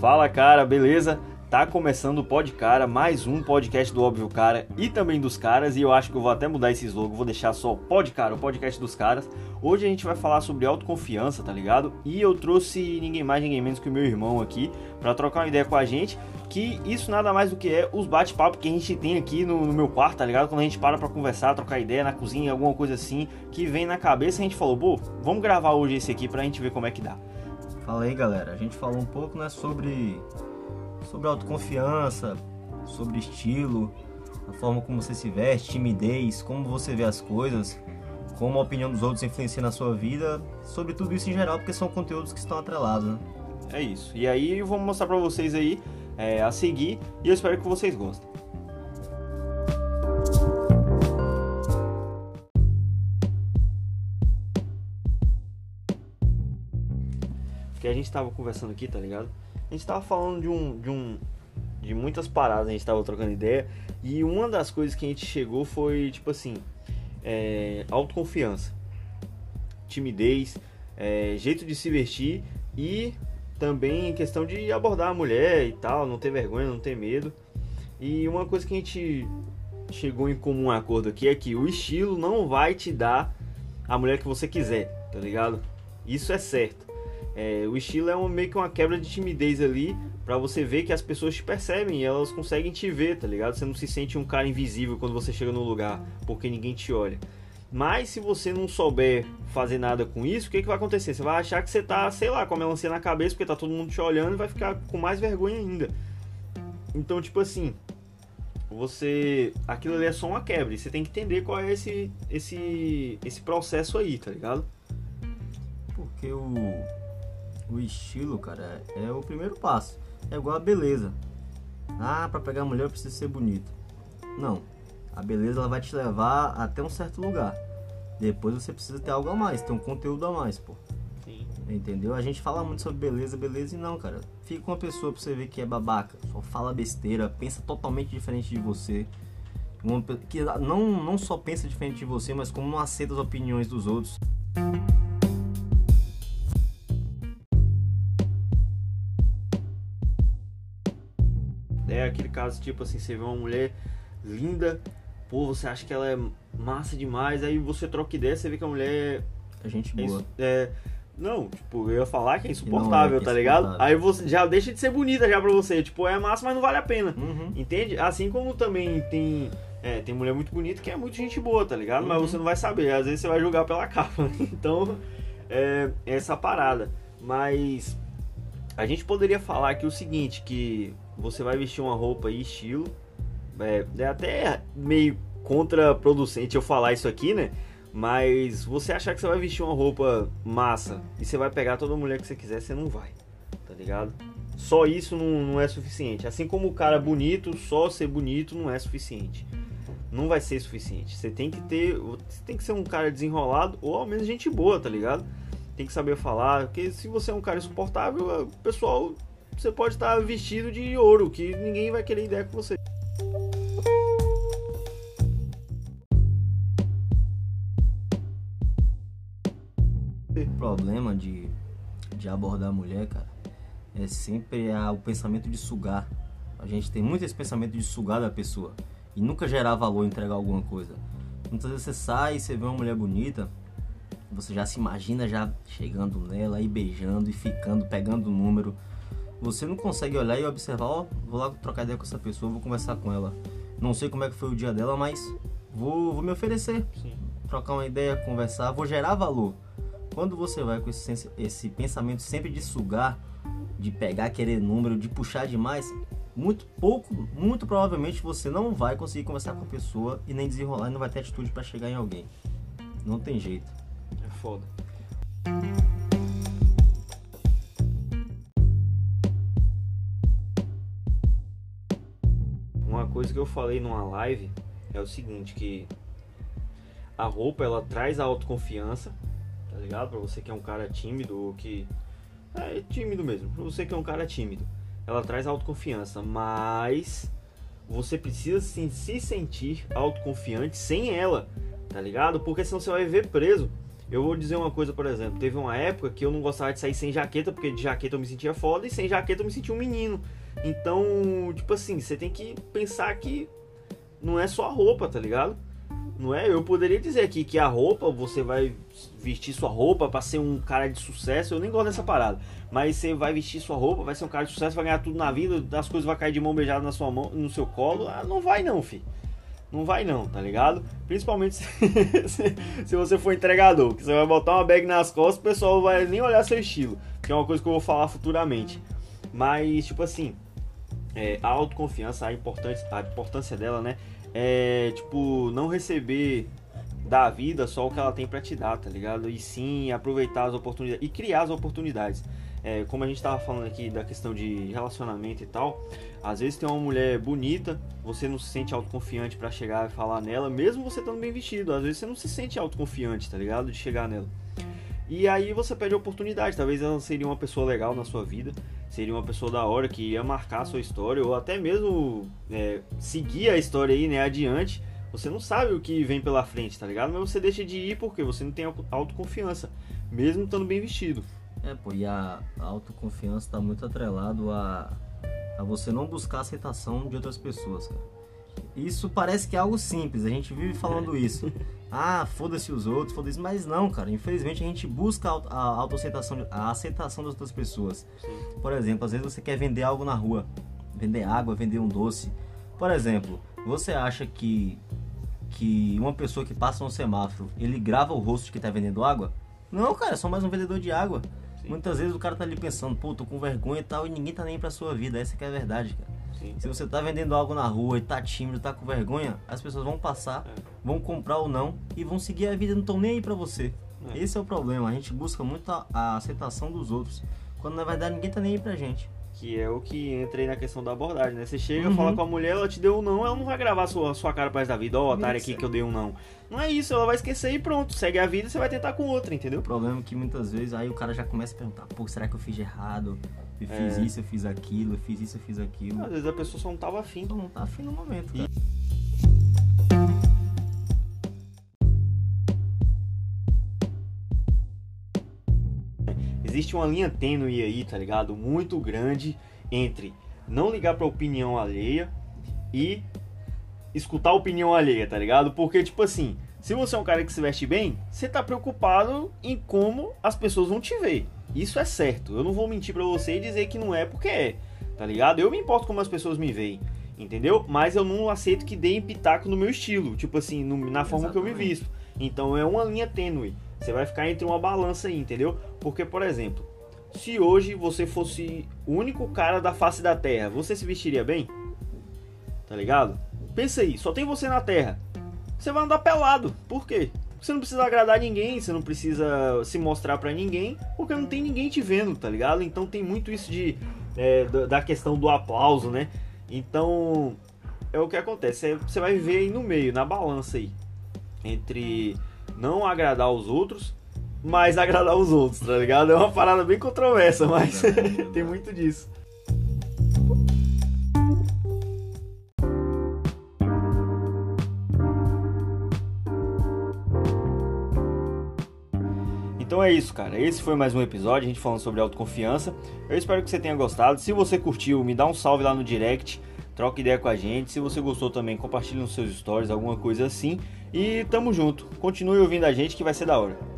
Fala cara, beleza? Tá começando o Pod Cara, mais um podcast do Óbvio Cara e também dos caras, e eu acho que eu vou até mudar esse slogan, vou deixar só Pod Cara, o podcast dos caras. Hoje a gente vai falar sobre autoconfiança, tá ligado? E eu trouxe ninguém mais, ninguém menos que o meu irmão aqui para trocar uma ideia com a gente, que isso nada mais do que é os bate-papo que a gente tem aqui no, no, meu quarto, tá ligado? Quando a gente para pra conversar, trocar ideia na cozinha, alguma coisa assim, que vem na cabeça, a gente falou, pô, vamos gravar hoje esse aqui pra gente ver como é que dá. Fala aí, galera. A gente falou um pouco, né, sobre sobre autoconfiança, sobre estilo, a forma como você se veste, timidez, como você vê as coisas, como a opinião dos outros influencia na sua vida, sobre tudo isso em geral, porque são conteúdos que estão atrelados, né? É isso. E aí eu vou mostrar pra vocês aí é, a seguir e eu espero que vocês gostem. A gente tava conversando aqui, tá ligado? a gente tava falando de um, de um de muitas paradas, a gente tava trocando ideia, e uma das coisas que a gente chegou foi tipo assim, é, autoconfiança, timidez, é, jeito de se vestir e também questão de abordar a mulher e tal, não ter vergonha, não ter medo. E uma coisa que a gente chegou em comum acordo aqui é que o estilo não vai te dar a mulher que você quiser, tá ligado? Isso é certo. É, o estilo é um, meio que uma quebra de timidez ali para você ver que as pessoas te percebem e elas conseguem te ver, tá ligado? Você não se sente um cara invisível quando você chega no lugar porque ninguém te olha. Mas se você não souber fazer nada com isso, o que, que vai acontecer? Você vai achar que você tá, sei lá, com a melancia na cabeça porque tá todo mundo te olhando e vai ficar com mais vergonha ainda. Então, tipo assim, você. Aquilo ali é só uma quebra. E você tem que entender qual é esse, esse, esse processo aí, tá ligado? Porque o o estilo, cara, é o primeiro passo. É igual a beleza. Ah, para pegar mulher precisa ser bonito. Não. A beleza ela vai te levar até um certo lugar. Depois você precisa ter algo a mais, ter um conteúdo a mais, pô. Sim. Entendeu? A gente fala muito sobre beleza, beleza e não, cara. Fica com uma pessoa pra você ver que é babaca, só fala besteira, pensa totalmente diferente de você. Que não, não só pensa diferente de você, mas como não aceita as opiniões dos outros. É aquele caso tipo assim, você vê uma mulher linda, pô, você acha que ela é massa demais, aí você troca ideia, você vê que a mulher é gente boa. É, é não, tipo, eu ia falar que é insuportável, é, que é tá ligado? Aí você já deixa de ser bonita já pra você. Tipo, é massa, mas não vale a pena. Uhum. Entende? Assim como também tem. É, tem mulher muito bonita que é muito gente boa, tá ligado? Uhum. Mas você não vai saber. Às vezes você vai julgar pela capa. Então, é essa parada. Mas a gente poderia falar aqui o seguinte, que você vai vestir uma roupa e estilo. É, é até meio contraproducente eu falar isso aqui, né? Mas você achar que você vai vestir uma roupa massa e você vai pegar toda mulher que você quiser, você não vai, tá ligado? Só isso não, não é suficiente. Assim como o cara bonito, só ser bonito não é suficiente. Não vai ser suficiente. Você tem que ter. Você tem que ser um cara desenrolado ou ao menos gente boa, tá ligado? Tem que saber falar. Porque se você é um cara insuportável, o pessoal você pode estar vestido de ouro, que ninguém vai querer ideia com você. O problema de, de abordar a mulher, cara, é sempre a, o pensamento de sugar. A gente tem muito esse pensamento de sugar da pessoa e nunca gerar valor, entregar alguma coisa. Muitas vezes você sai e você vê uma mulher bonita, você já se imagina já chegando nela e beijando e ficando, pegando o número você não consegue olhar e observar, ó, oh, vou lá trocar ideia com essa pessoa, vou conversar com ela. Não sei como é que foi o dia dela, mas vou, vou me oferecer. Sim. Trocar uma ideia, conversar, vou gerar valor. Quando você vai com esse, esse pensamento sempre de sugar, de pegar, querer número, de puxar demais, muito pouco, muito provavelmente você não vai conseguir conversar com a pessoa e nem desenrolar e não vai ter atitude para chegar em alguém. Não tem jeito. É foda. Coisa que eu falei numa live é o seguinte, que a roupa ela traz a autoconfiança, tá ligado? Pra você que é um cara tímido ou que é tímido mesmo, pra você que é um cara tímido, ela traz autoconfiança, mas você precisa sim, se sentir autoconfiante sem ela, tá ligado? Porque senão você vai viver preso. Eu vou dizer uma coisa, por exemplo, teve uma época que eu não gostava de sair sem jaqueta, porque de jaqueta eu me sentia foda e sem jaqueta eu me sentia um menino. Então, tipo assim, você tem que pensar que não é só a roupa, tá ligado? Não é? Eu poderia dizer aqui que a roupa, você vai vestir sua roupa para ser um cara de sucesso. Eu nem gosto dessa parada. Mas você vai vestir sua roupa, vai ser um cara de sucesso, vai ganhar tudo na vida, as coisas vão cair de mão beijada na sua mão, no seu colo. Ah, não vai não, fi. Não vai não, tá ligado? Principalmente se, se, você for entregador, que você vai botar uma bag nas costas, o pessoal vai nem olhar seu estilo, que é uma coisa que eu vou falar futuramente. Mas, tipo assim, é, a autoconfiança, a importância, a importância dela, né? É, tipo, não receber da vida só o que ela tem para te dar, tá ligado? E sim aproveitar as oportunidades e criar as oportunidades. É, como a gente tava falando aqui da questão de relacionamento e tal, às vezes tem uma mulher bonita, você não se sente autoconfiante para chegar e falar nela, mesmo você estando bem vestido. Às vezes você não se sente autoconfiante, tá ligado? De chegar nela. E aí você pede oportunidade, talvez ela seria uma pessoa legal na sua vida, seria uma pessoa da hora que ia marcar a sua história, ou até mesmo é, seguir a história aí, né, adiante. Você não sabe o que vem pela frente, tá ligado? Mas você deixa de ir porque você não tem autoconfiança, mesmo estando bem vestido. É, pô, e a autoconfiança está muito atrelado a, a você não buscar aceitação de outras pessoas, cara. Isso parece que é algo simples, a gente vive falando isso. Ah, foda-se os outros, foda-se, mas não, cara. Infelizmente a gente busca a autoaceitação, a aceitação das outras pessoas. Sim. Por exemplo, às vezes você quer vender algo na rua, vender água, vender um doce. Por exemplo, você acha que que uma pessoa que passa no semáforo, ele grava o rosto de quem tá vendendo água? Não, cara, é só mais um vendedor de água. Sim. Muitas vezes o cara tá ali pensando, pô, tô com vergonha e tal, e ninguém tá nem pra sua vida. Essa que é a verdade, cara. Sim. Se você tá vendendo algo na rua e tá tímido, tá com vergonha, as pessoas vão passar, é. Vão comprar ou não e vão seguir a vida, não estão nem aí pra você. É. Esse é o problema, a gente busca muito a, a aceitação dos outros, quando na verdade ninguém tá nem aí pra gente. Que é o que entra aí na questão da abordagem, né? Você chega, uhum. fala com a mulher, ela te deu um não, ela não vai gravar sua, sua cara pra da vida, ó, oh, otário aqui que eu dei um não. Não é isso, ela vai esquecer e pronto, segue a vida e você vai tentar com outra, entendeu? O problema é que muitas vezes aí o cara já começa a perguntar, pô, será que eu fiz de errado? Eu fiz é. isso, eu fiz aquilo, eu fiz isso, eu fiz aquilo. Às vezes a pessoa só não tava afim. Não tá afim no momento, cara. E... existe uma linha tênue aí, tá ligado? Muito grande entre não ligar pra opinião alheia e escutar a opinião alheia, tá ligado? Porque, tipo assim, se você é um cara que se veste bem, você tá preocupado em como as pessoas vão te ver. Isso é certo. Eu não vou mentir pra você e dizer que não é porque é, tá ligado? Eu me importo como as pessoas me veem, entendeu? Mas eu não aceito que deem pitaco no meu estilo, tipo assim, no, na forma Exatamente. que eu me visto. Então é uma linha tênue. Você vai ficar entre uma balança aí, entendeu? Porque, por exemplo, se hoje você fosse o único cara da face da Terra, você se vestiria bem? Tá ligado? Pensa aí, só tem você na Terra. Você vai andar pelado. Por quê? Você não precisa agradar ninguém, você não precisa se mostrar para ninguém, porque não tem ninguém te vendo, tá ligado? Então tem muito isso de é, da questão do aplauso, né? Então é o que acontece. Você vai viver aí no meio, na balança aí, entre não agradar os outros, mas agradar os outros, tá ligado? É uma parada bem controversa, mas tem muito disso. Então é isso, cara. Esse foi mais um episódio, a gente falando sobre autoconfiança. Eu espero que você tenha gostado. Se você curtiu, me dá um salve lá no direct, troca ideia com a gente. Se você gostou também, compartilhe nos seus stories, alguma coisa assim. E tamo junto. Continue ouvindo a gente que vai ser da hora.